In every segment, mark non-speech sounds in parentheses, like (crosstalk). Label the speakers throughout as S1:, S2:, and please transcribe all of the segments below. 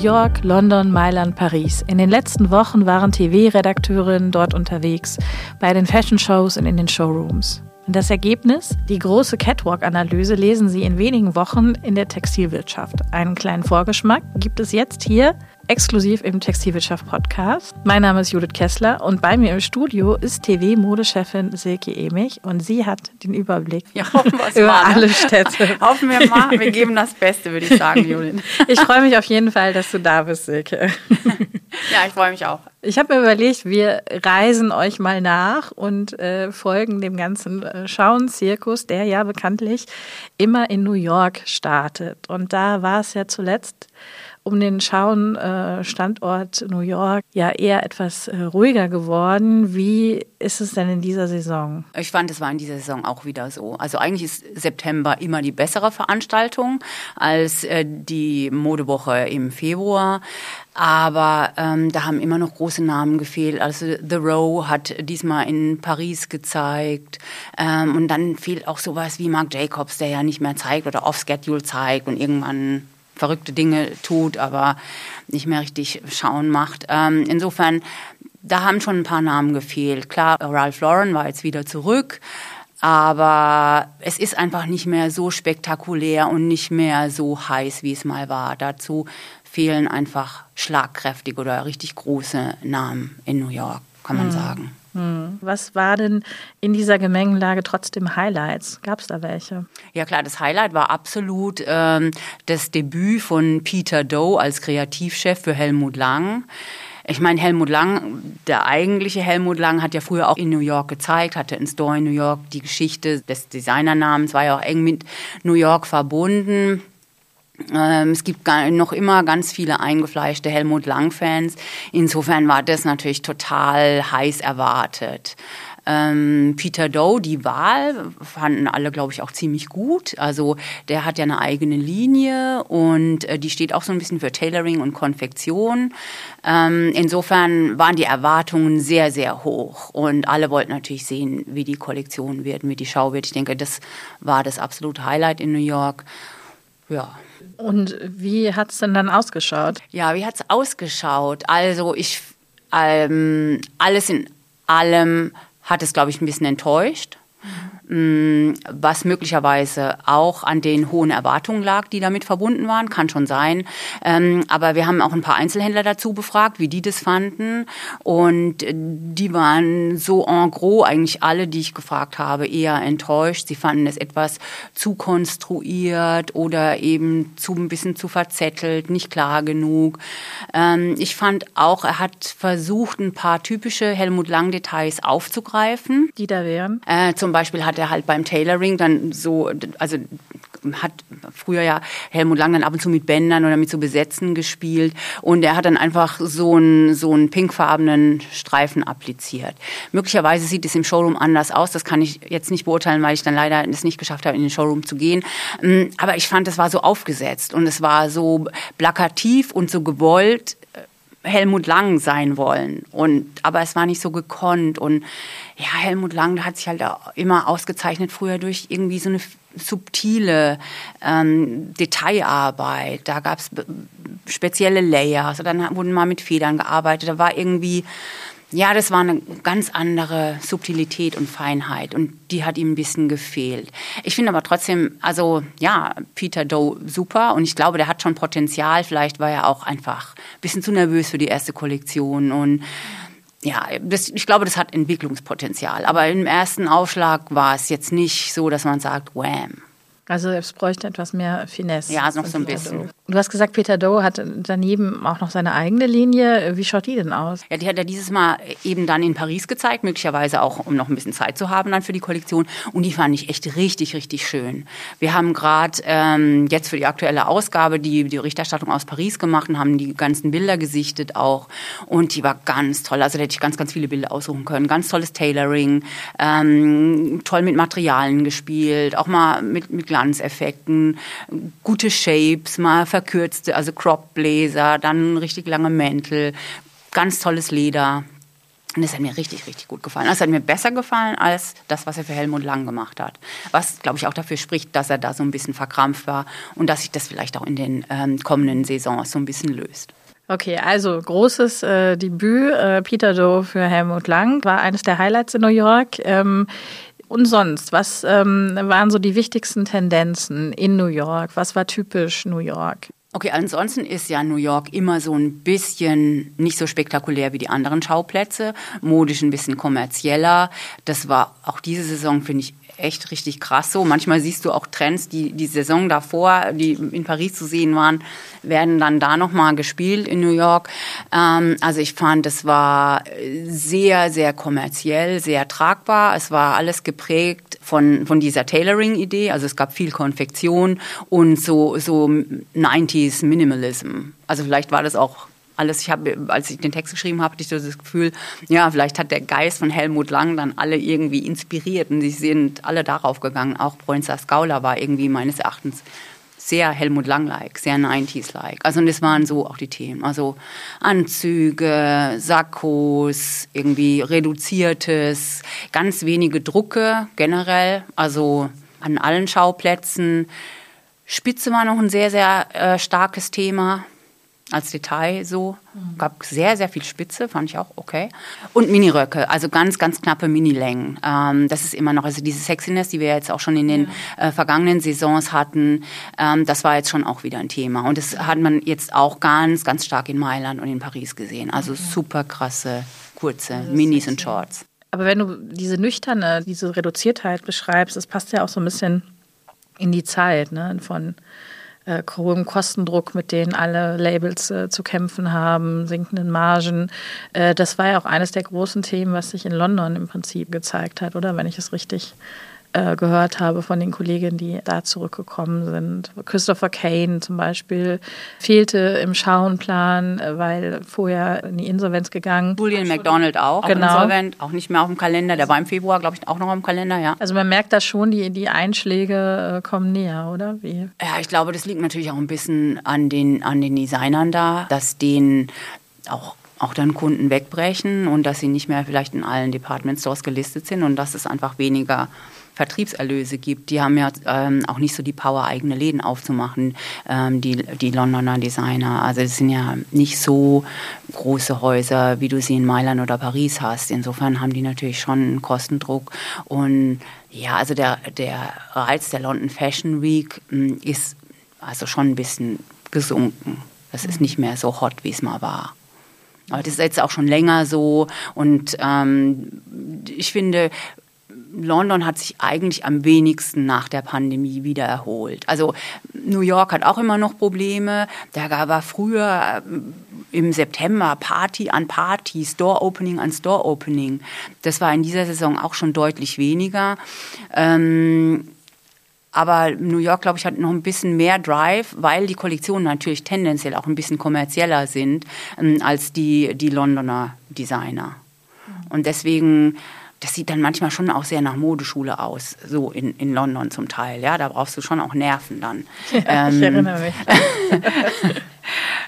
S1: York, London, Mailand, Paris. In den letzten Wochen waren TV-Redakteurinnen dort unterwegs, bei den Fashion-Shows und in den Showrooms. Und das Ergebnis? Die große Catwalk-Analyse lesen Sie in wenigen Wochen in der Textilwirtschaft. Einen kleinen Vorgeschmack gibt es jetzt hier exklusiv im Textilwirtschaft Podcast. Mein Name ist Judith Kessler und bei mir im Studio ist TV-Modechefin Silke Emich und sie hat den Überblick
S2: ja, über
S1: mal, ne? alle Städte. (laughs)
S2: Hoffen wir mal, wir geben das Beste, würde ich sagen, Judith. (laughs)
S1: ich freue mich auf jeden Fall, dass du da bist, Silke. (laughs)
S2: ja, ich freue mich auch.
S1: Ich habe mir überlegt, wir reisen euch mal nach und äh, folgen dem ganzen äh, Schauen-Zirkus, der ja bekanntlich immer in New York startet. Und da war es ja zuletzt um den Schauen-Standort New York ja eher etwas äh, ruhiger geworden. Wie ist es denn in dieser Saison?
S2: Ich fand, es war in dieser Saison auch wieder so. Also eigentlich ist September immer die bessere Veranstaltung als äh, die Modewoche im Februar. Aber ähm, da haben immer noch große Namen gefehlt. Also The Row hat diesmal in Paris gezeigt. Ähm, und dann fehlt auch sowas wie Marc Jacobs, der ja nicht mehr zeigt oder off-schedule zeigt und irgendwann verrückte Dinge tut, aber nicht mehr richtig schauen macht. Ähm, insofern, da haben schon ein paar Namen gefehlt. Klar, Ralph Lauren war jetzt wieder zurück. Aber es ist einfach nicht mehr so spektakulär und nicht mehr so heiß, wie es mal war. Dazu fehlen einfach schlagkräftige oder richtig große Namen in New York, kann man mhm. sagen.
S1: Hm. Was war denn in dieser Gemengenlage trotzdem Highlights? Gab es da welche?
S2: Ja klar, das Highlight war absolut ähm, das Debüt von Peter Doe als Kreativchef für Helmut Lang. Ich meine, Helmut Lang, der eigentliche Helmut Lang, hat ja früher auch in New York gezeigt, hatte in Store in New York die Geschichte des Designernamens, war ja auch eng mit New York verbunden. Ähm, es gibt noch immer ganz viele eingefleischte Helmut Lang-Fans. Insofern war das natürlich total heiß erwartet. Ähm, Peter Doe, die Wahl, fanden alle, glaube ich, auch ziemlich gut. Also der hat ja eine eigene Linie und äh, die steht auch so ein bisschen für Tailoring und Konfektion. Ähm, insofern waren die Erwartungen sehr, sehr hoch und alle wollten natürlich sehen, wie die Kollektion wird, wie die Schau wird. Ich denke, das war das absolute Highlight in New York. Ja.
S1: Und wie hat es denn dann ausgeschaut?
S2: Ja, wie hat es ausgeschaut? Also ich, ähm, alles in allem hat es, glaube ich, ein bisschen enttäuscht. Mm, was möglicherweise auch an den hohen Erwartungen lag, die damit verbunden waren, kann schon sein. Ähm, aber wir haben auch ein paar Einzelhändler dazu befragt, wie die das fanden. Und äh, die waren so en gros, eigentlich alle, die ich gefragt habe, eher enttäuscht. Sie fanden es etwas zu konstruiert oder eben zu ein bisschen zu verzettelt, nicht klar genug. Ähm, ich fand auch, er hat versucht, ein paar typische Helmut Lang-Details aufzugreifen.
S1: Die da wären?
S2: Äh, zum Beispiel hat er halt beim Tailoring dann so, also hat früher ja Helmut Lang dann ab und zu mit Bändern oder mit so Besetzen gespielt und er hat dann einfach so einen, so einen pinkfarbenen Streifen appliziert. Möglicherweise sieht es im Showroom anders aus, das kann ich jetzt nicht beurteilen, weil ich dann leider es nicht geschafft habe, in den Showroom zu gehen. Mm, aber ich fand, es war so aufgesetzt und es war so plakativ und so gewollt, Helmut Lang sein wollen. Und, aber es war nicht so gekonnt. Und ja, Helmut Lang hat sich halt immer ausgezeichnet früher durch irgendwie so eine subtile ähm, Detailarbeit. Da gab es spezielle Layers. Dann wurden mal mit Federn gearbeitet. Da war irgendwie ja, das war eine ganz andere Subtilität und Feinheit und die hat ihm ein bisschen gefehlt. Ich finde aber trotzdem, also ja, Peter Doe super und ich glaube, der hat schon Potenzial. Vielleicht war er auch einfach ein bisschen zu nervös für die erste Kollektion und ja, das, ich glaube, das hat Entwicklungspotenzial. Aber im ersten Aufschlag war es jetzt nicht so, dass man sagt, wham.
S1: Also es bräuchte etwas mehr Finesse.
S2: Ja, noch so ein bisschen.
S1: Du hast gesagt, Peter Doe hat daneben auch noch seine eigene Linie. Wie schaut die denn aus?
S2: Ja, die hat er dieses Mal eben dann in Paris gezeigt, möglicherweise auch, um noch ein bisschen Zeit zu haben dann für die Kollektion. Und die fand ich echt richtig, richtig schön. Wir haben gerade ähm, jetzt für die aktuelle Ausgabe die, die Berichterstattung aus Paris gemacht und haben die ganzen Bilder gesichtet auch. Und die war ganz toll. Also da hätte ich ganz, ganz viele Bilder aussuchen können. Ganz tolles Tailoring, ähm, toll mit Materialien gespielt, auch mal mit, mit Glanzeffekten, gute Shapes, mal verkürzte, also Crop Bläser, dann richtig lange Mäntel, ganz tolles Leder. Und das hat mir richtig, richtig gut gefallen. Das hat mir besser gefallen als das, was er für Helmut Lang gemacht hat. Was, glaube ich, auch dafür spricht, dass er da so ein bisschen verkrampft war und dass sich das vielleicht auch in den ähm, kommenden Saisons so ein bisschen löst.
S1: Okay, also großes äh, Debüt. Äh, Peter Doe für Helmut Lang war eines der Highlights in New York. Ähm, und sonst, was ähm, waren so die wichtigsten Tendenzen in New York? Was war typisch New York?
S2: Okay, ansonsten ist ja New York immer so ein bisschen nicht so spektakulär wie die anderen Schauplätze, modisch ein bisschen kommerzieller. Das war auch diese Saison, finde ich, echt richtig krass so. Manchmal siehst du auch Trends, die die Saison davor, die in Paris zu sehen waren, werden dann da nochmal gespielt in New York. Ähm, also ich fand, es war sehr, sehr kommerziell, sehr tragbar. Es war alles geprägt von, von dieser Tailoring-Idee. Also es gab viel Konfektion und so, so 90s Minimalism. Also vielleicht war das auch alles. Ich habe, als ich den Text geschrieben habe, hatte ich so das Gefühl, ja, vielleicht hat der Geist von Helmut Lang dann alle irgendwie inspiriert und sie sind alle darauf gegangen. Auch Bronzer Skauler war irgendwie meines Erachtens sehr Helmut Lang-like, sehr 90s-like. Also und das waren so auch die Themen. Also Anzüge, Sakkos, irgendwie reduziertes, ganz wenige Drucke generell, also an allen Schauplätzen. Spitze war noch ein sehr, sehr äh, starkes Thema als Detail so. Mhm. Gab sehr, sehr viel Spitze, fand ich auch okay. Und Miniröcke, also ganz, ganz knappe Minilängen. Ähm, das ist immer noch, also diese Sexiness, die wir jetzt auch schon in den ja. äh, vergangenen Saisons hatten, ähm, das war jetzt schon auch wieder ein Thema. Und das hat man jetzt auch ganz, ganz stark in Mailand und in Paris gesehen. Also okay. super krasse, kurze Minis und Shorts.
S1: Aber wenn du diese nüchterne, diese Reduziertheit beschreibst, das passt ja auch so ein bisschen in die Zeit, ne? Von äh, hohem Kostendruck, mit denen alle Labels äh, zu kämpfen haben, sinkenden Margen. Äh, das war ja auch eines der großen Themen, was sich in London im Prinzip gezeigt hat, oder wenn ich es richtig äh, gehört habe von den Kolleginnen, die da zurückgekommen sind. Christopher Kane zum Beispiel fehlte im Schauenplan, äh, weil vorher in die Insolvenz gegangen.
S2: Julian McDonald auch, genau. insolvent, auch nicht mehr auf dem Kalender. Der war im Februar, glaube ich, auch noch im Kalender, ja.
S1: Also man merkt da schon, die, die Einschläge äh, kommen näher, oder? Wie?
S2: Ja, ich glaube, das liegt natürlich auch ein bisschen an den, an den Designern da, dass denen auch auch dann Kunden wegbrechen und dass sie nicht mehr vielleicht in allen Department Stores gelistet sind und dass es einfach weniger Vertriebserlöse gibt. Die haben ja ähm, auch nicht so die Power, eigene Läden aufzumachen, ähm, die, die Londoner Designer. Also es sind ja nicht so große Häuser, wie du sie in Mailand oder Paris hast. Insofern haben die natürlich schon einen Kostendruck. Und ja, also der, der Reiz der London Fashion Week mh, hm, ist also schon ein bisschen gesunken. Das ist nicht mehr so hot, wie es mal war. Aber das ist jetzt auch schon länger so. Und ähm, ich finde, London hat sich eigentlich am wenigsten nach der Pandemie wieder erholt. Also New York hat auch immer noch Probleme. Da war früher äh, im September Party an Party, Store Opening an Store Opening. Das war in dieser Saison auch schon deutlich weniger. Ähm, aber New York, glaube ich, hat noch ein bisschen mehr Drive, weil die Kollektionen natürlich tendenziell auch ein bisschen kommerzieller sind ähm, als die, die Londoner Designer. Und deswegen das sieht dann manchmal schon auch sehr nach Modeschule aus, so in, in London zum Teil. Ja, da brauchst du schon auch Nerven dann. (laughs) Ja, ähm, ich erinnere mich. (laughs)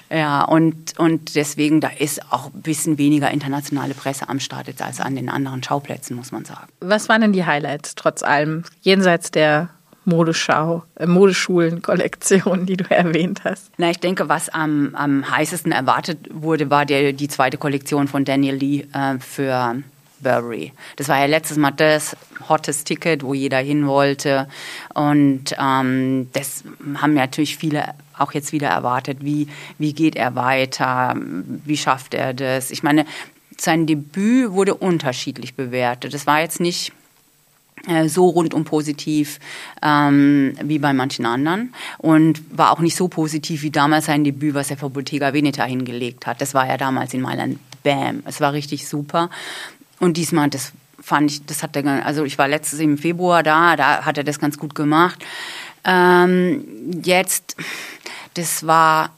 S2: ja, und, und deswegen, da ist auch ein bisschen weniger internationale Presse am Start jetzt als an den anderen Schauplätzen, muss man sagen.
S1: Was waren denn die Highlights trotz allem, jenseits der Modeschau, äh, Modeschulen-Kollektion, die du (laughs) erwähnt hast?
S2: Na, ich denke, was am, am heißesten erwartet wurde, war der, die zweite Kollektion von Daniel Lee äh, für Burberry. Das war ja letztes Mal das hottes Ticket, wo jeder hin wollte. Und ähm, das haben natürlich viele auch jetzt wieder erwartet. Wie, wie geht er weiter? Wie schafft er das? Ich meine, sein Debüt wurde unterschiedlich bewertet. Das war jetzt nicht äh, so rundum positiv ähm, wie bei manchen anderen und war auch nicht so positiv wie damals sein Debüt, was er für Bottega Veneta hingelegt hat. Das war ja damals in Mailand Bam. Es war richtig super. Und diesmal, das fand ich, das hat er, also ich war letztes im Februar da, da hat er das ganz gut gemacht. Ähm, jetzt, das war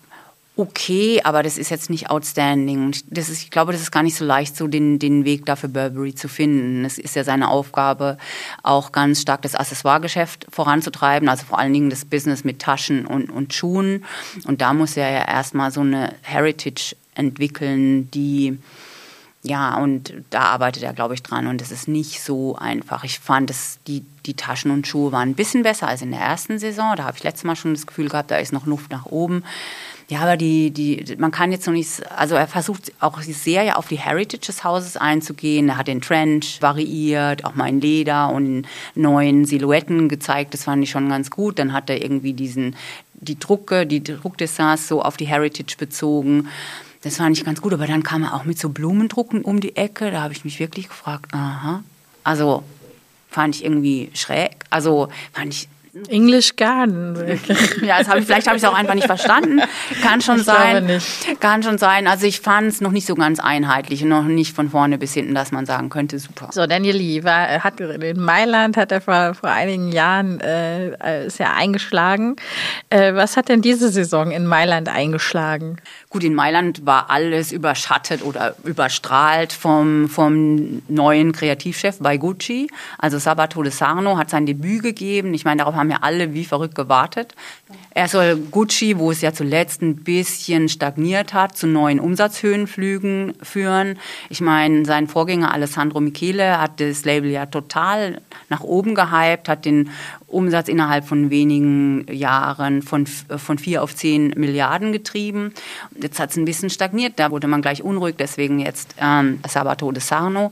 S2: okay, aber das ist jetzt nicht outstanding. Und das ist, ich glaube, das ist gar nicht so leicht, so den, den Weg da für Burberry zu finden. Es ist ja seine Aufgabe, auch ganz stark das Accessoire-Geschäft voranzutreiben, also vor allen Dingen das Business mit Taschen und, und Schuhen. Und da muss er ja erstmal so eine Heritage entwickeln, die ja, und da arbeitet er, glaube ich, dran und es ist nicht so einfach. Ich fand, dass die, die Taschen und Schuhe waren ein bisschen besser als in der ersten Saison. Da habe ich letztes Mal schon das Gefühl gehabt, da ist noch Luft nach oben. Ja, aber die, die, man kann jetzt noch nicht, also er versucht auch sehr ja auf die Heritage des Hauses einzugehen. Er hat den Trench variiert, auch mal in Leder und neuen Silhouetten gezeigt. Das fand ich schon ganz gut. Dann hat er irgendwie diesen, die Drucke, die Druckdessins so auf die Heritage bezogen. Das fand ich ganz gut. Aber dann kam er auch mit so Blumendrucken um die Ecke. Da habe ich mich wirklich gefragt, aha. Also fand ich irgendwie schräg. Also fand ich
S1: English Garden. (laughs)
S2: ja, das hab ich, vielleicht habe ich es auch einfach nicht verstanden. Kann schon ich sein. Nicht. Kann schon sein. Also ich fand es noch nicht so ganz einheitlich und noch nicht von vorne bis hinten, dass man sagen könnte, super.
S1: So, Daniel Lee war, hat in Mailand hat er vor, vor einigen Jahren äh, ist ja eingeschlagen. Äh, was hat denn diese Saison in Mailand eingeschlagen?
S2: Gut, in Mailand war alles überschattet oder überstrahlt vom, vom neuen Kreativchef bei Gucci. Also Sabato de Sarno hat sein Debüt gegeben. Ich meine, darauf haben ja alle wie verrückt gewartet. Er soll Gucci, wo es ja zuletzt ein bisschen stagniert hat, zu neuen Umsatzhöhenflügen führen. Ich meine, sein Vorgänger Alessandro Michele hat das Label ja total nach oben gehypt, hat den Umsatz innerhalb von wenigen Jahren von, von vier auf zehn Milliarden getrieben. Jetzt hat es ein bisschen stagniert, da wurde man gleich unruhig, deswegen jetzt ähm, Sabato de Sarno.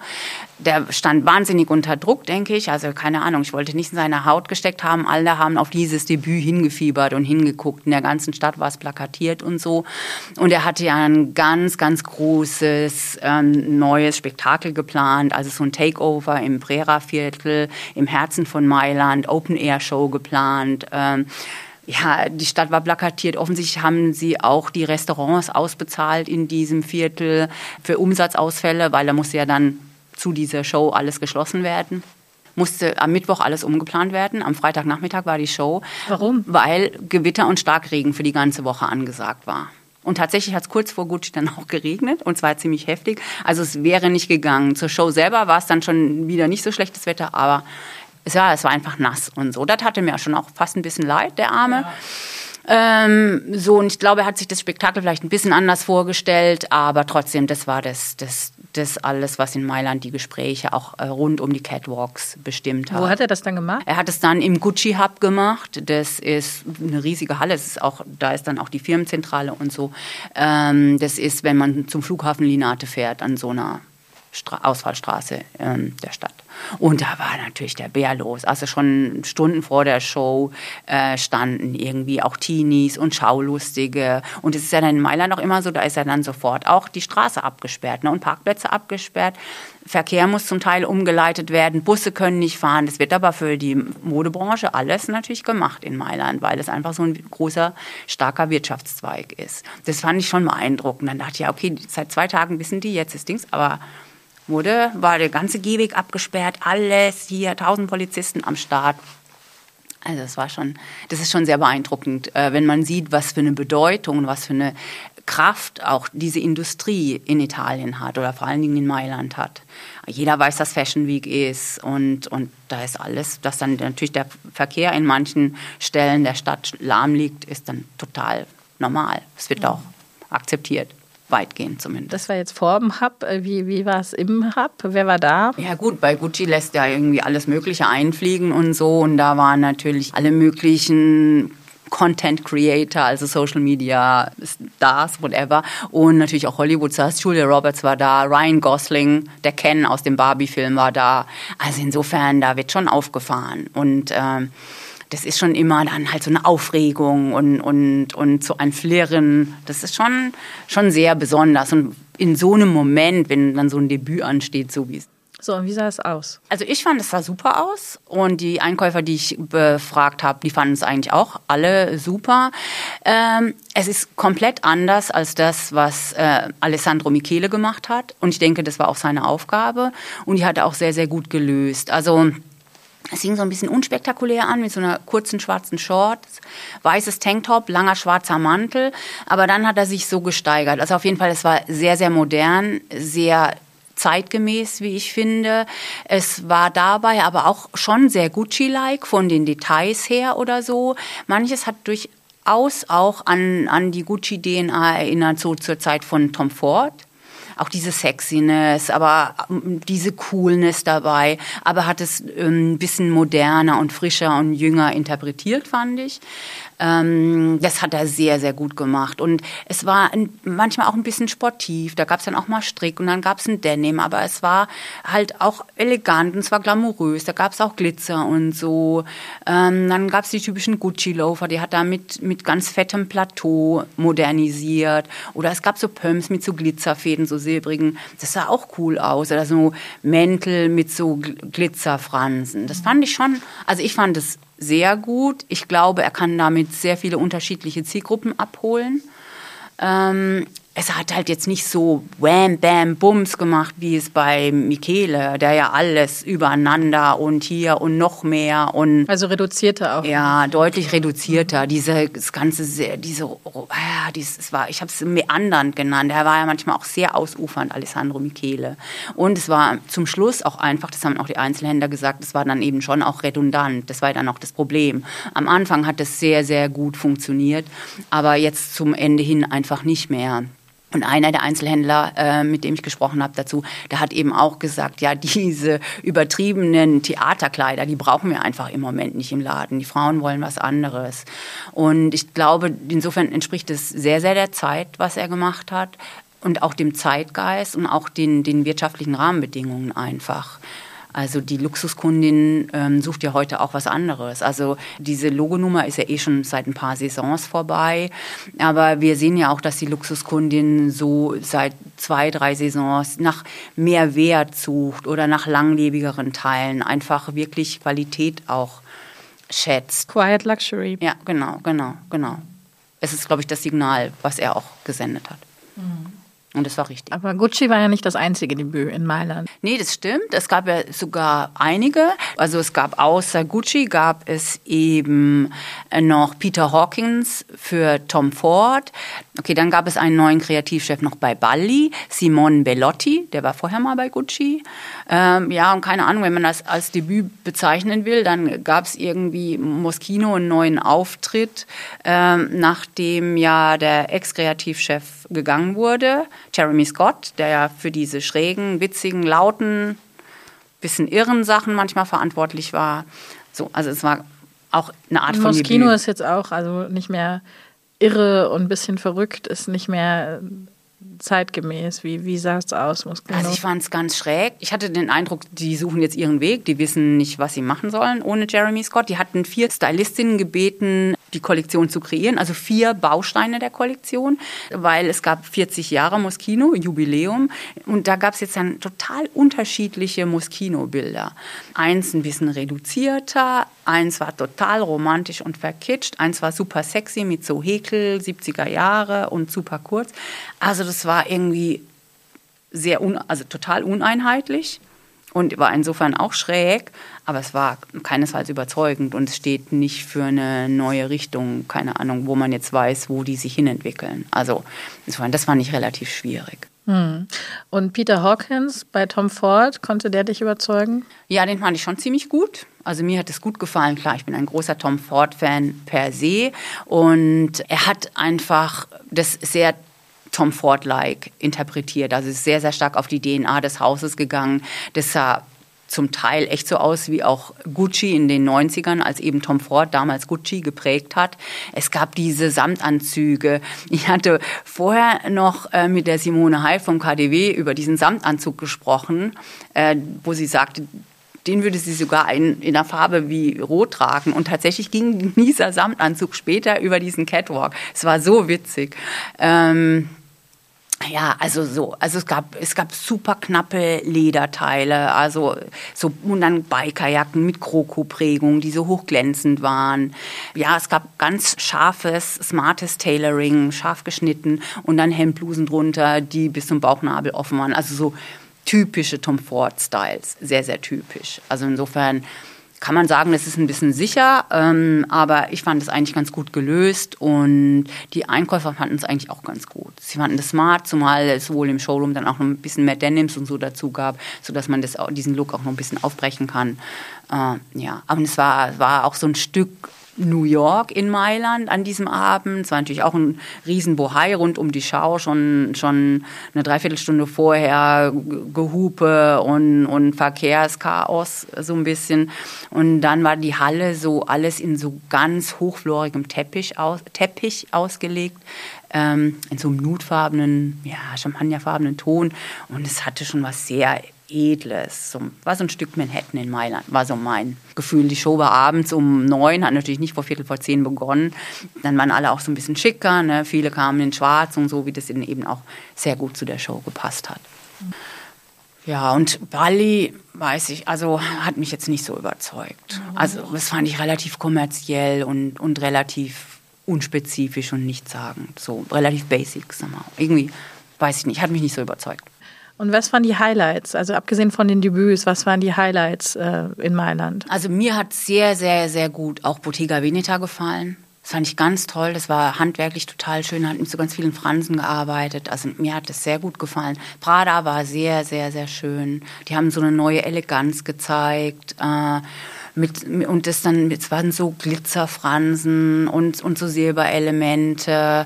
S2: Der stand wahnsinnig unter Druck, denke ich. Also keine Ahnung, ich wollte nicht in seine Haut gesteckt haben. Alle haben auf dieses Debüt hingefiebert und hingeguckt. In der ganzen Stadt war es plakatiert und so. Und er hatte ja ein ganz, ganz großes ähm, neues Spektakel geplant. Also so ein Takeover im Brera-Viertel, im Herzen von Mailand, Open Air-Show geplant. Ähm, ja, die Stadt war plakatiert. Offensichtlich haben sie auch die Restaurants ausbezahlt in diesem Viertel für Umsatzausfälle, weil da musste ja dann zu dieser Show alles geschlossen werden. Musste am Mittwoch alles umgeplant werden. Am Freitagnachmittag war die Show.
S1: Warum?
S2: Weil Gewitter und Starkregen für die ganze Woche angesagt war. Und tatsächlich hat es kurz vor Gucci dann (laughs) auch geregnet und zwar ziemlich heftig. Also es wäre nicht gegangen. Zur Show selber war es dann schon wieder nicht so schlechtes Wetter, aber ja, es war einfach nass und so. Das hatte mir schon auch fast ein bisschen leid, der Arme. Ja. Ähm, so, und ich glaube, er hat sich das Spektakel vielleicht ein bisschen anders vorgestellt, aber trotzdem, das war das, das, das alles, was in Mailand die Gespräche auch äh, rund um die Catwalks bestimmt hat.
S1: Wo hat er das dann gemacht?
S2: Er hat es dann im Gucci Hub gemacht. Das ist eine riesige Halle. Das ist auch, da ist dann auch die Firmenzentrale und so. Ähm, das ist, wenn man zum Flughafen Linate fährt, an so einer Stra Ausfallstraße ähm, der Stadt. Und da war natürlich der Bär los. Also schon Stunden vor der Show äh, standen irgendwie auch Teenies und Schaulustige. Und es ist ja dann in Mailand auch immer so, da ist ja dann sofort auch die Straße abgesperrt ne, und Parkplätze abgesperrt. Verkehr muss zum Teil umgeleitet werden, Busse können nicht fahren. Das wird aber für die Modebranche alles natürlich gemacht in Mailand, weil es einfach so ein großer, starker Wirtschaftszweig ist. Das fand ich schon beeindruckend. Dann dachte ich, ja, okay, seit zwei Tagen wissen die jetzt ist Dings, aber wurde, war der ganze Gehweg abgesperrt, alles hier, tausend Polizisten am Start. Also das war schon, das ist schon sehr beeindruckend, äh, wenn man sieht, was für eine Bedeutung und was für eine Kraft auch diese Industrie in Italien hat oder vor allen Dingen in Mailand hat. Jeder weiß, dass Fashion Week ist und, und da ist alles, dass dann natürlich der Verkehr in manchen Stellen der Stadt lahm liegt, ist dann total normal. Es wird auch akzeptiert weitgehend zumindest.
S1: Das war jetzt vor dem Hub. Äh, wie, wie war es im Hub? Wer war da?
S2: Ja gut, bei Gucci lässt ja irgendwie alles Mögliche einfliegen und so. Und da waren natürlich alle möglichen Content Creator, also Social Media Stars, whatever. Und natürlich auch Hollywood Stars. Julia Roberts war da, Ryan Gosling, der Ken aus dem Barbie-Film war da. Also insofern, da wird schon aufgefahren. Und ähm, das ist schon immer dann halt so eine Aufregung und, und, und so ein Flirren. Das ist schon, schon sehr besonders. Und in so einem Moment, wenn dann so ein Debüt ansteht, so wie es
S1: so, und wie sah es aus?
S2: Also ich fand, es sah super aus. Und die Einkäufer, die ich befragt habe, die fanden es eigentlich auch alle super. Ähm, es ist komplett anders als das, was äh, Alessandro Michele gemacht hat. Und ich denke, das war auch seine Aufgabe. Und die hat er auch sehr, sehr gut gelöst. Also es hing so ein bisschen unspektakulär an mit so einer kurzen schwarzen Shorts, weißes Tanktop, langer schwarzer Mantel. Aber dann hat er sich so gesteigert. Also auf jeden Fall, es war sehr, sehr modern, sehr zeitgemäß, wie ich finde. Es war dabei aber auch schon sehr Gucci-like von den Details her oder so. Manches hat durchaus auch an, an die Gucci-DNA erinnert, so zur Zeit von Tom Ford. Auch diese Sexiness, aber ähm, diese Coolness dabei, aber hat es ähm, ein bisschen moderner und frischer und jünger interpretiert, fand ich. Ähm, das hat er sehr, sehr gut gemacht. Und es war manchmal auch ein bisschen sportiv. Da gab es dann auch mal Strick und dann gab es ein Denim. Aber es war halt auch elegant und es war glamourös. Da gab es auch Glitzer und so. Dann gab es die typischen Gucci-Loafer. Die hat er mit, mit ganz fettem Plateau modernisiert. Oder es gab so Pumps mit so Glitzerfäden, so silbrigen. Das sah auch cool aus. Oder so Mäntel mit so Glitzerfransen. Das fand ich schon, also ich fand es sehr gut. Ich glaube, er kann damit sehr viele unterschiedliche Zielgruppen abholen. Ähm, es hat halt jetzt nicht so Wham, Bam, Bums gemacht, wie es bei Michele, der ja alles übereinander und hier und noch mehr und.
S1: Also reduzierter auch.
S2: Ja, deutlich reduzierter. Diese, das ganze, diese, ja, dieses, war, ich habe es meandernd genannt. Er war ja manchmal auch sehr ausufernd, Alessandro Michele. Und es war zum Schluss auch einfach, das haben auch die Einzelhändler gesagt, es war dann eben schon auch redundant. Das war dann auch das Problem. Am Anfang hat es sehr, sehr gut funktioniert, aber jetzt zum Ende hin einfach nicht mehr. Und einer der Einzelhändler, äh, mit dem ich gesprochen habe dazu, der hat eben auch gesagt, ja, (laughs) diese übertriebenen Theaterkleider, die brauchen wir einfach im Moment nicht im Laden. Die Frauen wollen was anderes. Und ich glaube, insofern entspricht es sehr, sehr der Zeit, was er gemacht hat und auch dem Zeitgeist und auch den, den wirtschaftlichen Rahmenbedingungen einfach. Also die Luxuskundin ähm, sucht ja heute auch was anderes. Also diese Logonummer ist ja eh schon seit ein paar Saisons vorbei. Aber wir sehen ja auch, dass die Luxuskundin so seit zwei, drei Saisons nach mehr Wert sucht oder nach langlebigeren Teilen. Einfach wirklich Qualität auch schätzt.
S1: Quiet Luxury.
S2: Ja, genau, genau, genau. Es ist, glaube ich, das Signal, was er auch gesendet hat. Mhm. Und das war richtig.
S1: Aber Gucci war ja nicht das einzige Debüt in Mailand.
S2: Nee, das stimmt. Es gab ja sogar einige. Also es gab außer Gucci gab es eben noch Peter Hawkins für Tom Ford. Okay, dann gab es einen neuen Kreativchef noch bei Balli, Simon Bellotti, der war vorher mal bei Gucci. Ähm, ja, und keine Ahnung, wenn man das als Debüt bezeichnen will, dann gab es irgendwie Moschino einen neuen Auftritt, ähm, nachdem ja der Ex-Kreativchef gegangen wurde, Jeremy Scott, der ja für diese schrägen, witzigen, lauten, bisschen irren Sachen manchmal verantwortlich war. So, also es war auch eine Art von
S1: Debüt. ist jetzt auch also nicht mehr irre und ein bisschen verrückt, ist nicht mehr zeitgemäß? Wie, wie sah es aus?
S2: Moskino? Also ich fand es ganz schräg. Ich hatte den Eindruck, die suchen jetzt ihren Weg, die wissen nicht, was sie machen sollen ohne Jeremy Scott. Die hatten vier Stylistinnen gebeten, die Kollektion zu kreieren, also vier Bausteine der Kollektion, weil es gab 40 Jahre Moschino, Jubiläum, und da gab es jetzt dann total unterschiedliche Moschino-Bilder. Eins ein bisschen reduzierter, eins war total romantisch und verkitscht, eins war super sexy mit so Häkel, 70er Jahre und super kurz. Also das war irgendwie sehr, un, also total uneinheitlich und war insofern auch schräg, aber es war keinesfalls überzeugend und es steht nicht für eine neue Richtung, keine Ahnung, wo man jetzt weiß, wo die sich hinentwickeln. Also insofern, das fand ich relativ schwierig.
S1: Hm. Und Peter Hawkins bei Tom Ford, konnte der dich überzeugen?
S2: Ja, den fand ich schon ziemlich gut. Also mir hat es gut gefallen. Klar, ich bin ein großer Tom Ford-Fan per se. Und er hat einfach das sehr Tom Ford-like interpretiert. Also ist sehr, sehr stark auf die DNA des Hauses gegangen. Das sah zum Teil echt so aus wie auch Gucci in den 90ern, als eben Tom Ford damals Gucci geprägt hat. Es gab diese Samtanzüge. Ich hatte vorher noch äh, mit der Simone Heil vom KDW über diesen Samtanzug gesprochen, äh, wo sie sagte, den würde sie sogar in, in einer Farbe wie Rot tragen. Und tatsächlich ging dieser Samtanzug später über diesen Catwalk. Es war so witzig. Ähm, ja, also so, also es gab es gab super knappe Lederteile, also so und dann Bikerjacken mit Kroko-Prägung, die so hochglänzend waren. Ja, es gab ganz scharfes, smartes Tailoring, scharf geschnitten und dann Hemdblusen drunter, die bis zum Bauchnabel offen waren. Also so typische Tom Ford Styles, sehr sehr typisch. Also insofern kann man sagen, es ist ein bisschen sicher, ähm, aber ich fand es eigentlich ganz gut gelöst und die Einkäufer fanden es eigentlich auch ganz gut. Sie fanden das smart, zumal es wohl im Showroom dann auch noch ein bisschen mehr Denims und so dazu gab, sodass man das, diesen Look auch noch ein bisschen aufbrechen kann. Äh, ja, aber es war, war auch so ein Stück New York in Mailand an diesem Abend. Es war natürlich auch ein Riesenbohai rund um die Schau, schon, schon eine Dreiviertelstunde vorher Gehupe und, und Verkehrschaos so ein bisschen. Und dann war die Halle so alles in so ganz hochflorigem Teppich, aus, Teppich ausgelegt. Ähm, in so einem nutfarbenen, ja, champagnerfarbenen Ton. Und es hatte schon was sehr Edles. So, war so ein Stück Manhattan in Mailand, war so mein Gefühl. Die Show war abends um neun, hat natürlich nicht vor Viertel vor zehn begonnen. Dann waren alle auch so ein bisschen schicker, ne? viele kamen in schwarz und so, wie das eben auch sehr gut zu der Show gepasst hat. Ja, und Bali, weiß ich, also hat mich jetzt nicht so überzeugt. Also das fand ich relativ kommerziell und, und relativ unspezifisch und nichtssagend. So relativ basic, sag mal. Irgendwie, weiß ich nicht, hat mich nicht so überzeugt.
S1: Und was waren die Highlights? Also abgesehen von den Debüts, was waren die Highlights äh, in Mailand?
S2: Also mir hat sehr, sehr, sehr gut auch Bottega Veneta gefallen. Das fand ich ganz toll. Das war handwerklich total schön. Hat mit so ganz vielen Fransen gearbeitet. Also mir hat das sehr gut gefallen. Prada war sehr, sehr, sehr schön. Die haben so eine neue Eleganz gezeigt. Äh, mit, und das dann, es waren so Glitzerfransen und, und so Silberelemente.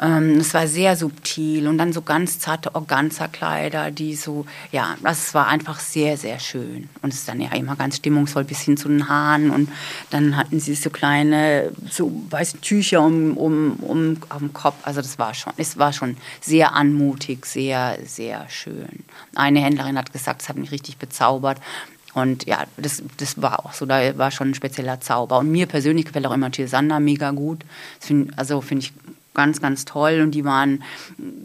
S2: Ähm, es war sehr subtil und dann so ganz zarte Organzerkleider, die so, ja, das war einfach sehr, sehr schön. Und es ist dann ja immer ganz stimmungsvoll bis hin zu den Haaren und dann hatten sie so kleine, so weiße Tücher um, um, um, dem Kopf. Also das war schon, es war schon sehr anmutig, sehr, sehr schön. Eine Händlerin hat gesagt, es hat mich richtig bezaubert. Und ja, das, das war auch so, da war schon ein spezieller Zauber. Und mir persönlich gefällt auch immer Sander mega gut. Find, also finde ich ganz, ganz toll. Und die waren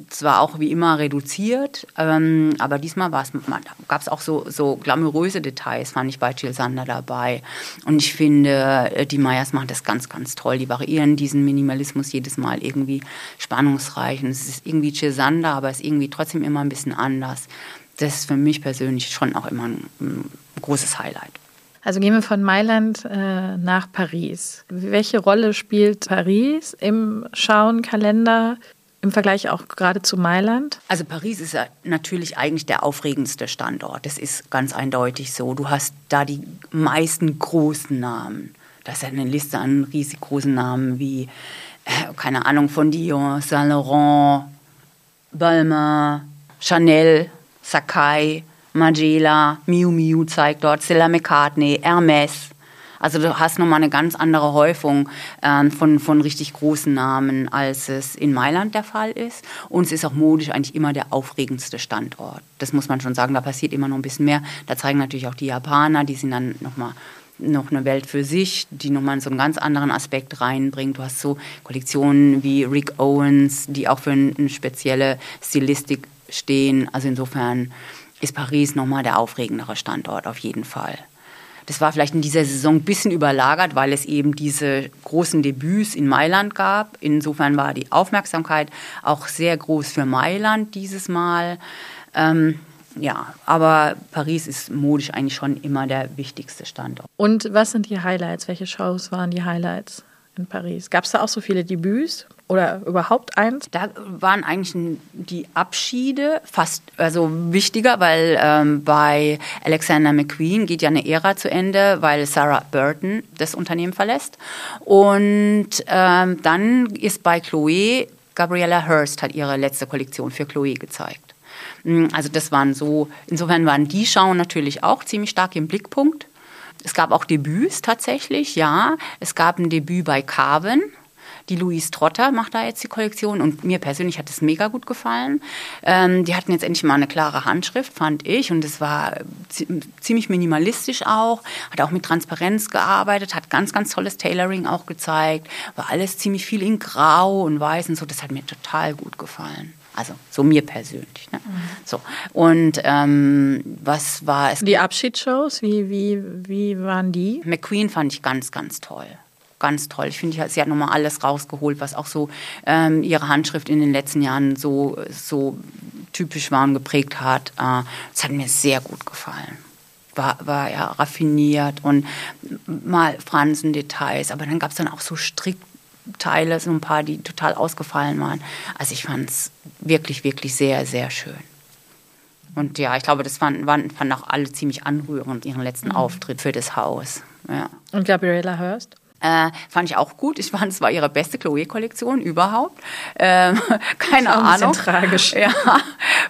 S2: zwar auch wie immer reduziert, ähm, aber diesmal gab es auch so, so glamouröse Details, fand ich bei Jill Sander dabei. Und ich finde, äh, die Meyers machen das ganz, ganz toll. Die variieren diesen Minimalismus jedes Mal irgendwie spannungsreich. Und es ist irgendwie Jill Sander, aber es ist irgendwie trotzdem immer ein bisschen anders. Das ist für mich persönlich schon auch immer ein, ein großes Highlight.
S1: Also gehen wir von Mailand äh, nach Paris. Welche Rolle spielt Paris im Schauenkalender im Vergleich auch gerade zu Mailand?
S2: Also Paris ist ja natürlich eigentlich der aufregendste Standort. Das ist ganz eindeutig so. Du hast da die meisten großen Namen. Das ist ja eine Liste an riesig großen Namen wie, äh, keine Ahnung, von Dior, Saint Laurent, Balmain, Chanel, Sakai, Magela, Miu Miu zeigt dort, Stella McCartney, Hermes. Also du hast nochmal eine ganz andere Häufung ähm, von, von richtig großen Namen, als es in Mailand der Fall ist. Und es ist auch modisch eigentlich immer der aufregendste Standort. Das muss man schon sagen, da passiert immer noch ein bisschen mehr. Da zeigen natürlich auch die Japaner, die sind dann nochmal noch eine Welt für sich, die nochmal so einen ganz anderen Aspekt reinbringt. Du hast so Kollektionen wie Rick Owens, die auch für eine spezielle Stilistik stehen. Also insofern ist Paris nochmal der aufregendere Standort auf jeden Fall. Das war vielleicht in dieser Saison ein bisschen überlagert, weil es eben diese großen Debüts in Mailand gab. Insofern war die Aufmerksamkeit auch sehr groß für Mailand dieses Mal. Ähm, ja, aber Paris ist modisch eigentlich schon immer der wichtigste Standort.
S1: Und was sind die Highlights? Welche Shows waren die Highlights in Paris? Gab es da auch so viele Debüts? Oder überhaupt eins?
S2: Da waren eigentlich die Abschiede fast also wichtiger, weil ähm, bei Alexander McQueen geht ja eine Ära zu Ende, weil Sarah Burton das Unternehmen verlässt. Und ähm, dann ist bei Chloe Gabriella Hurst hat ihre letzte Kollektion für Chloe gezeigt. Mm, also das waren so, insofern waren die Schauen natürlich auch ziemlich stark im Blickpunkt. Es gab auch Debüts tatsächlich, ja. Es gab ein Debüt bei Carven, die Louise Trotter macht da jetzt die Kollektion und mir persönlich hat es mega gut gefallen. Ähm, die hatten jetzt endlich mal eine klare Handschrift, fand ich, und es war ziemlich minimalistisch auch, hat auch mit Transparenz gearbeitet, hat ganz, ganz tolles Tailoring auch gezeigt, war alles ziemlich viel in Grau und Weiß und so, das hat mir total gut gefallen. Also so mir persönlich. Ne? Mhm. So. Und ähm, was war es?
S1: Die Abschiedsshows, wie, wie, wie waren die?
S2: McQueen fand ich ganz, ganz toll ganz toll. Ich finde, sie hat nochmal alles rausgeholt, was auch so ähm, ihre Handschrift in den letzten Jahren so, so typisch war und geprägt hat. Äh, das hat mir sehr gut gefallen. War, war ja raffiniert und mal Fransen-Details, aber dann gab es dann auch so Strickteile, so ein paar, die total ausgefallen waren. Also ich fand es wirklich, wirklich sehr, sehr schön. Und ja, ich glaube, das fanden, fanden auch alle ziemlich anrührend, ihren letzten mhm. Auftritt für das Haus. Ja.
S1: Und Gabriela Hurst?
S2: Äh, fand ich auch gut. Ich fand, es war ihre beste Chloe-Kollektion überhaupt. Ähm, (laughs) keine Ahnung.
S1: tragisch. (laughs)
S2: Ja,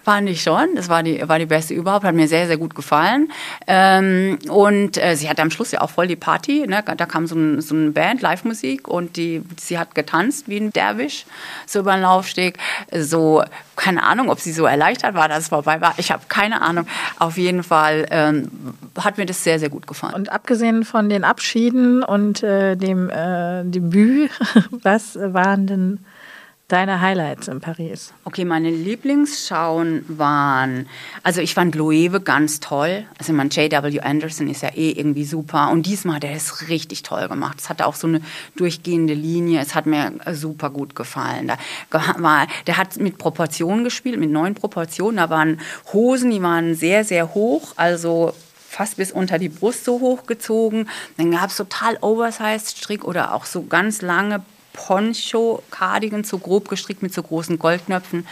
S2: fand ich schon. Das war die, war die beste überhaupt. Hat mir sehr, sehr gut gefallen. Ähm, und äh, sie hatte am Schluss ja auch voll die Party. Ne? Da kam so, ein, so eine Band, Live-Musik und die, sie hat getanzt wie ein Derwisch, so über den Laufsteg. So, keine Ahnung, ob sie so erleichtert war, dass es vorbei war. Ich habe keine Ahnung. Auf jeden Fall ähm, hat mir das sehr, sehr gut gefallen.
S1: Und abgesehen von den Abschieden und äh, dem äh, Debüt, (laughs) was waren denn deine Highlights in Paris?
S2: Okay, meine Lieblingsschauen waren, also ich fand Loewe ganz toll. Also man J.W. Anderson ist ja eh irgendwie super und diesmal hat er es richtig toll gemacht. Es hatte auch so eine durchgehende Linie. Es hat mir super gut gefallen. Da war, der hat mit Proportionen gespielt, mit neuen Proportionen. Da waren Hosen, die waren sehr, sehr hoch, also fast bis unter die Brust so hochgezogen. Dann gab es total oversized Strick oder auch so ganz lange Poncho, Cardigan, so grob gestrickt mit so großen Goldknöpfen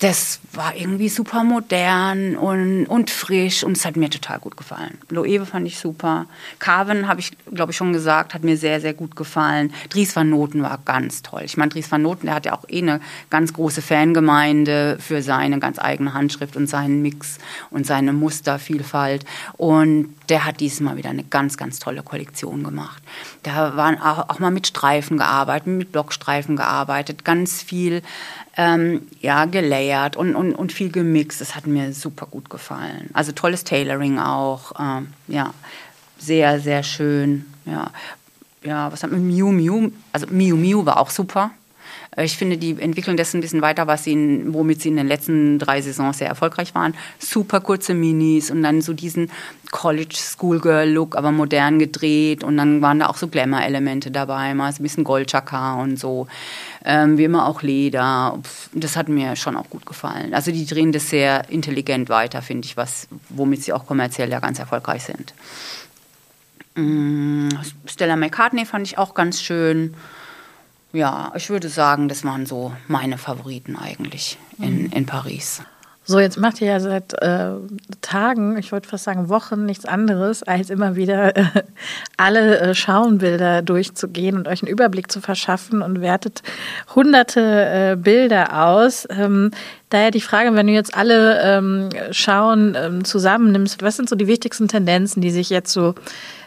S2: das war irgendwie super modern und, und frisch und es hat mir total gut gefallen. Loewe fand ich super. Carven, habe ich, glaube ich, schon gesagt, hat mir sehr, sehr gut gefallen. Dries van Noten war ganz toll. Ich meine, Dries van Noten, der hat ja auch eh eine ganz große Fangemeinde für seine ganz eigene Handschrift und seinen Mix und seine Mustervielfalt. Und der hat diesmal wieder eine ganz, ganz tolle Kollektion gemacht. Da waren auch, auch mal mit Streifen gearbeitet, mit Blockstreifen gearbeitet, ganz viel ähm, ja, gelayert und, und, und viel gemixt. Das hat mir super gut gefallen. Also tolles Tailoring auch. Ähm, ja, sehr, sehr schön. Ja, ja was hat mit Miu Miu? Also Miu Miu war auch super. Äh, ich finde, die entwickeln das ein bisschen weiter, was sie in, womit sie in den letzten drei Saisons sehr erfolgreich waren. Super kurze Minis und dann so diesen College Schoolgirl Look, aber modern gedreht und dann waren da auch so Glamour-Elemente dabei, mal so ein bisschen Goldchakar und so. Ähm, wie immer auch Leder. Das hat mir schon auch gut gefallen. Also die drehen das sehr intelligent weiter, finde ich, was, womit sie auch kommerziell ja ganz erfolgreich sind. Mm, Stella McCartney fand ich auch ganz schön. Ja, ich würde sagen, das waren so meine Favoriten eigentlich in, mhm. in Paris.
S1: So, jetzt macht ihr ja seit äh, Tagen, ich wollte fast sagen Wochen, nichts anderes, als immer wieder äh, alle äh, Schauenbilder durchzugehen und euch einen Überblick zu verschaffen und wertet hunderte äh, Bilder aus. Ähm, daher die Frage, wenn du jetzt alle ähm, Schauen ähm, zusammennimmst, was sind so die wichtigsten Tendenzen, die sich jetzt so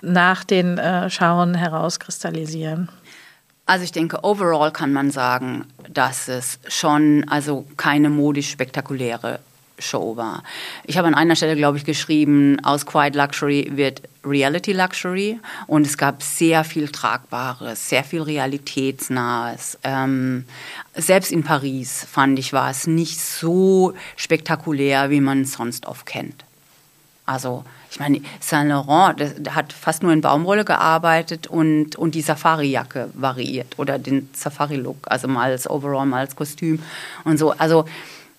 S1: nach den äh, Schauen herauskristallisieren?
S2: Also ich denke, overall kann man sagen, dass es schon also keine modisch spektakuläre Show war. Ich habe an einer Stelle, glaube ich, geschrieben, aus Quiet Luxury wird Reality Luxury und es gab sehr viel Tragbares, sehr viel Realitätsnahes. Ähm, selbst in Paris fand ich, war es nicht so spektakulär, wie man es sonst oft kennt. Also ich meine, Saint Laurent hat fast nur in Baumwolle gearbeitet und, und die Safari-Jacke variiert oder den Safari-Look, also mal als Overall, mal als Kostüm und so. Also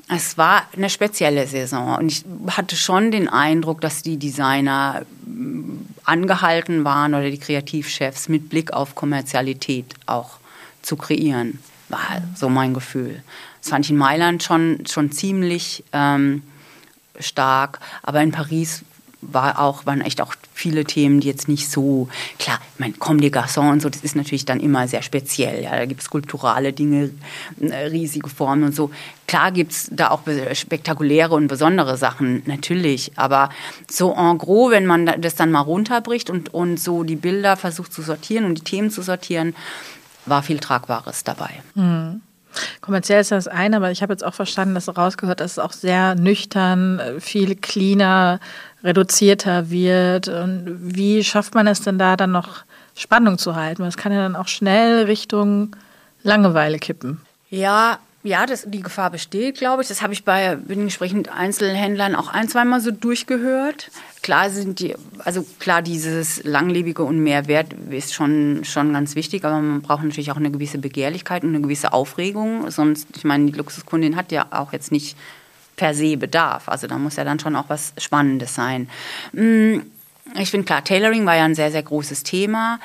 S2: es war eine spezielle Saison und ich hatte schon den Eindruck, dass die Designer mm, angehalten waren oder die Kreativchefs mit Blick auf Kommerzialität auch zu kreieren. War so mein Gefühl. Das fand ich in Mailand schon, schon ziemlich ähm, stark, aber in Paris war auch, waren echt auch viele Themen, die jetzt nicht so, klar, mein Comme des Garçons und so, das ist natürlich dann immer sehr speziell. Ja, da gibt es skulpturale Dinge, äh, riesige Formen und so. Klar gibt es da auch spektakuläre und besondere Sachen, natürlich. Aber so en gros, wenn man das dann mal runterbricht und, und so die Bilder versucht zu sortieren und die Themen zu sortieren, war viel Tragbares dabei.
S1: Mhm. Kommerziell ist das eine, aber ich habe jetzt auch verstanden, dass rausgehört, dass es auch sehr nüchtern, äh, viel cleaner, reduzierter wird. Und wie schafft man es denn da dann noch Spannung zu halten? Das kann ja dann auch schnell Richtung Langeweile kippen.
S2: Ja, ja, das, die Gefahr besteht, glaube ich. Das habe ich bei Gesprächen mit Einzelhändlern auch ein, zweimal so durchgehört. Klar sind die, also klar, dieses Langlebige und Mehrwert ist schon, schon ganz wichtig, aber man braucht natürlich auch eine gewisse Begehrlichkeit und eine gewisse Aufregung. Sonst, ich meine, die Luxuskundin hat ja auch jetzt nicht per se Bedarf. Also da muss ja dann schon auch was Spannendes sein. Mm, ich finde klar, Tailoring war ja ein sehr, sehr großes Thema.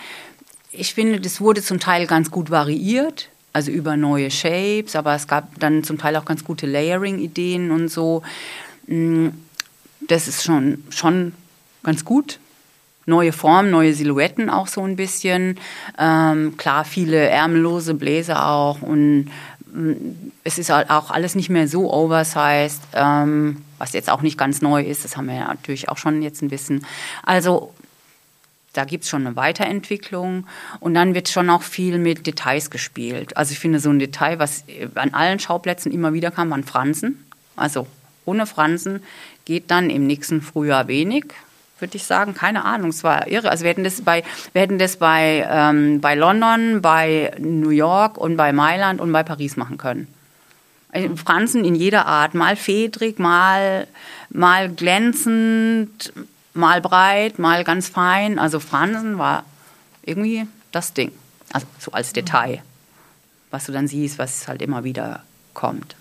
S2: Ich finde, das wurde zum Teil ganz gut variiert also über neue Shapes, aber es gab dann zum Teil auch ganz gute Layering-Ideen und so. Mm, das ist schon, schon ganz gut. neue Formen, neue Silhouetten auch so ein bisschen. Ähm, klar, viele ärmellose Bläser auch und mm, es ist auch alles nicht mehr so oversized, ähm, was jetzt auch nicht ganz neu ist. Das haben wir ja natürlich auch schon jetzt ein bisschen. Also da gibt es schon eine Weiterentwicklung und dann wird schon auch viel mit Details gespielt. Also ich finde so ein Detail, was an allen Schauplätzen immer wieder kam, waren Fransen. Also ohne Fransen geht dann im nächsten Frühjahr wenig, würde ich sagen. Keine Ahnung, es war irre. Also wir hätten das bei, wir hätten das bei, ähm, bei London, bei New York und bei Mailand und bei Paris machen können. Äh, Fransen in jeder Art, mal fedrig, mal, mal glänzend, mal breit, mal ganz fein. Also Fransen war irgendwie das Ding. Also so als Detail, was du dann siehst, was halt immer wieder kommt.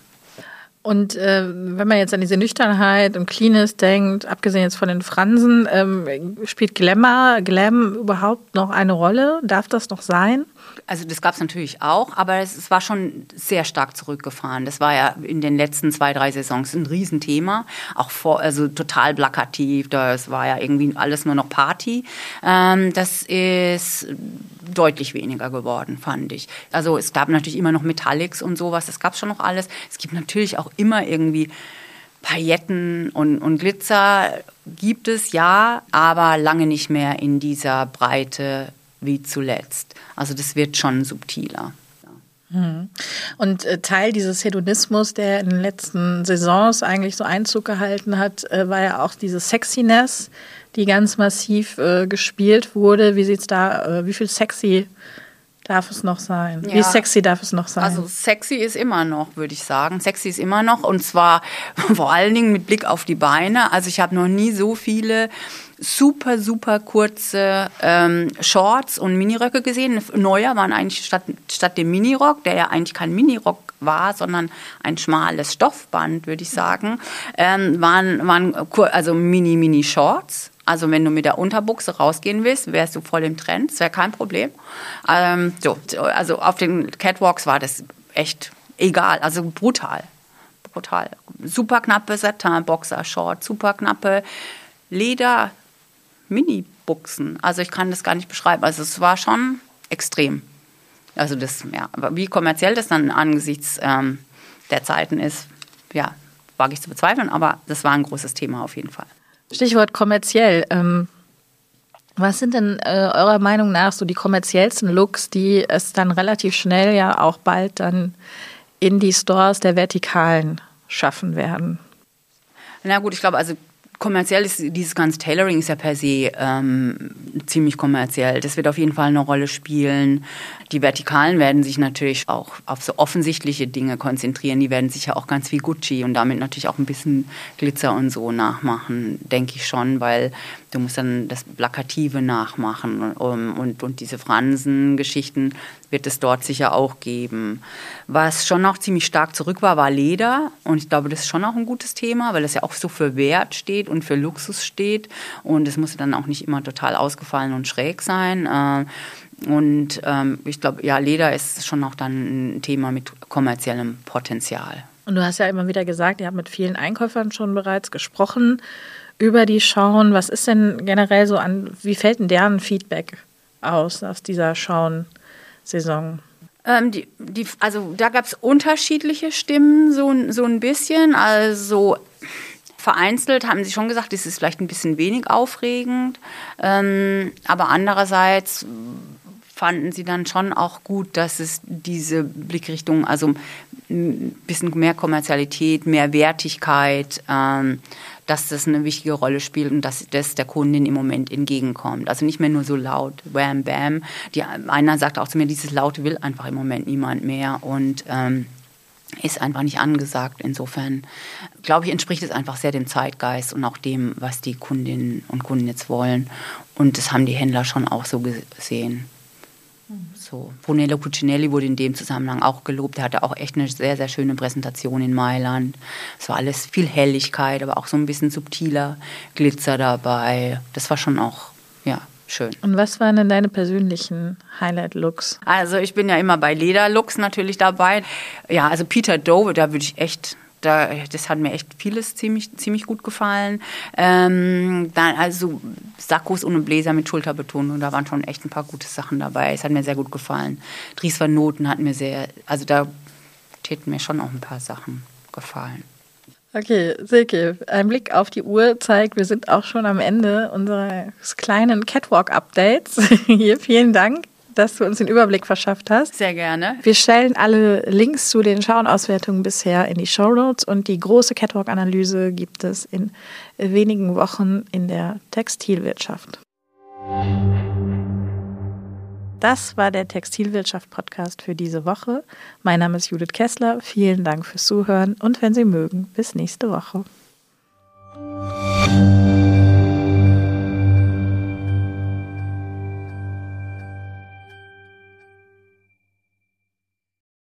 S1: Und äh, wenn man jetzt an diese Nüchternheit und Cleanness denkt, abgesehen jetzt von den Fransen, ähm, spielt Glamour, Glam überhaupt noch eine Rolle? Darf das noch sein?
S2: Also das gab es natürlich auch, aber es, es, war schon sehr stark zurückgefahren. Das war ja in den letzten zwei, drei Saisons ein Riesenthema. Auch vor, also total plakativ. Das war ja irgendwie alles nur noch Party. Ähm, das ist deutlich weniger geworden, fand ich. Also es gab natürlich immer noch Metallics und sowas, das gab es schon noch alles. Es gibt natürlich auch immer irgendwie Pailletten und, und Glitzer gibt es ja, aber lange nicht mehr in dieser Breite wie zuletzt. Also das wird schon subtiler.
S1: Mhm. Und äh, Teil dieses Hedonismus, der in den letzten Saisons eigentlich so Einzug gehalten hat, äh, war ja auch diese Sexiness, die ganz massiv äh, gespielt wurde. Wie sieht's da, wie viel sexy darf es noch sein? Ja. Wie sexy darf es noch sein?
S2: Also sexy ist immer noch, würde ich sagen. Sexy ist immer noch und zwar (laughs) vor allen Dingen mit Blick auf die Beine. Also ich habe noch nie so viele super, super kurze ähm, Shorts und Miniröcke gesehen. Neuer waren eigentlich statt, statt dem Minirock, der ja eigentlich kein Minirock war, sondern ein schmales Stoffband, würde ich sagen, ähm, waren, waren also Mini-Mini-Shorts. Also wenn du mit der Unterbuchse rausgehen willst, wärst du voll im Trend, das wäre kein Problem. Ähm, so, also auf den Catwalks war das echt egal, also brutal. Brutal. Super knappe Satin-Boxer-Short, super knappe Leder, Mini-Buchsen. Also ich kann das gar nicht beschreiben. Also es war schon extrem. Also das, ja, wie kommerziell das dann angesichts ähm, der Zeiten ist, ja, wage ich zu bezweifeln, aber das war ein großes Thema auf jeden Fall.
S1: Stichwort kommerziell. Ähm, was sind denn äh, eurer Meinung nach so die kommerziellsten Looks, die es dann relativ schnell ja auch bald dann in die Stores der Vertikalen schaffen werden?
S2: Na gut, ich glaube, also kommerziell ist dieses ganze Tailoring ist ja per se ähm, ziemlich kommerziell. Das wird auf jeden Fall eine Rolle spielen. Die Vertikalen werden sich natürlich auch auf so offensichtliche Dinge konzentrieren. Die werden sicher auch ganz viel Gucci und damit natürlich auch ein bisschen Glitzer und so nachmachen, denke ich schon, weil du musst dann das Plakative nachmachen und, und, und diese Fransen-Geschichten wird es dort sicher auch geben. Was schon noch ziemlich stark zurück war, war Leder. Und ich glaube, das ist schon auch ein gutes Thema, weil es ja auch so für Wert steht und für Luxus steht. Und es muss dann auch nicht immer total ausgefallen und schräg sein. Äh, und ähm, ich glaube, ja, Leder ist schon auch dann ein Thema mit kommerziellem Potenzial.
S1: Und du hast ja immer wieder gesagt, ihr habt mit vielen Einkäufern schon bereits gesprochen über die Schauen. Was ist denn generell so an, wie fällt denn deren Feedback aus aus dieser Schauen-Saison?
S2: Ähm, die, die, also da gab es unterschiedliche Stimmen, so, so ein bisschen. Also vereinzelt haben sie schon gesagt, es ist vielleicht ein bisschen wenig aufregend. Ähm, aber andererseits fanden sie dann schon auch gut, dass es diese Blickrichtung, also ein bisschen mehr Kommerzialität, mehr Wertigkeit, ähm, dass das eine wichtige Rolle spielt und dass das der Kundin im Moment entgegenkommt. Also nicht mehr nur so laut, wham, bam. Die, einer sagt auch zu mir, dieses Laute will einfach im Moment niemand mehr und ähm, ist einfach nicht angesagt. Insofern, glaube ich, entspricht es einfach sehr dem Zeitgeist und auch dem, was die Kundinnen und Kunden jetzt wollen. Und das haben die Händler schon auch so gesehen. So, Brunello Cucinelli wurde in dem Zusammenhang auch gelobt. Er hatte auch echt eine sehr, sehr schöne Präsentation in Mailand. Es war alles viel Helligkeit, aber auch so ein bisschen subtiler Glitzer dabei. Das war schon auch, ja, schön.
S1: Und was waren denn deine persönlichen Highlight-Looks?
S2: Also ich bin ja immer bei Leder-Looks natürlich dabei. Ja, also Peter Doe, da würde ich echt da, das hat mir echt vieles ziemlich, ziemlich gut gefallen. Ähm, dann also Sakkos ohne Bläser mit Schulterbetonung, da waren schon echt ein paar gute Sachen dabei. Es hat mir sehr gut gefallen. Dries van Noten hat mir sehr, also da täten mir schon auch ein paar Sachen gefallen.
S1: Okay, Silke, ein Blick auf die Uhr zeigt, wir sind auch schon am Ende unseres kleinen Catwalk-Updates. (laughs) Hier, vielen Dank dass du uns den Überblick verschafft hast.
S2: Sehr gerne.
S1: Wir stellen alle Links zu den Schauenauswertungen bisher in die Show Notes und die große Catwalk-Analyse gibt es in wenigen Wochen in der Textilwirtschaft. Das war der Textilwirtschaft-Podcast für diese Woche. Mein Name ist Judith Kessler. Vielen Dank fürs Zuhören und wenn Sie mögen, bis nächste Woche.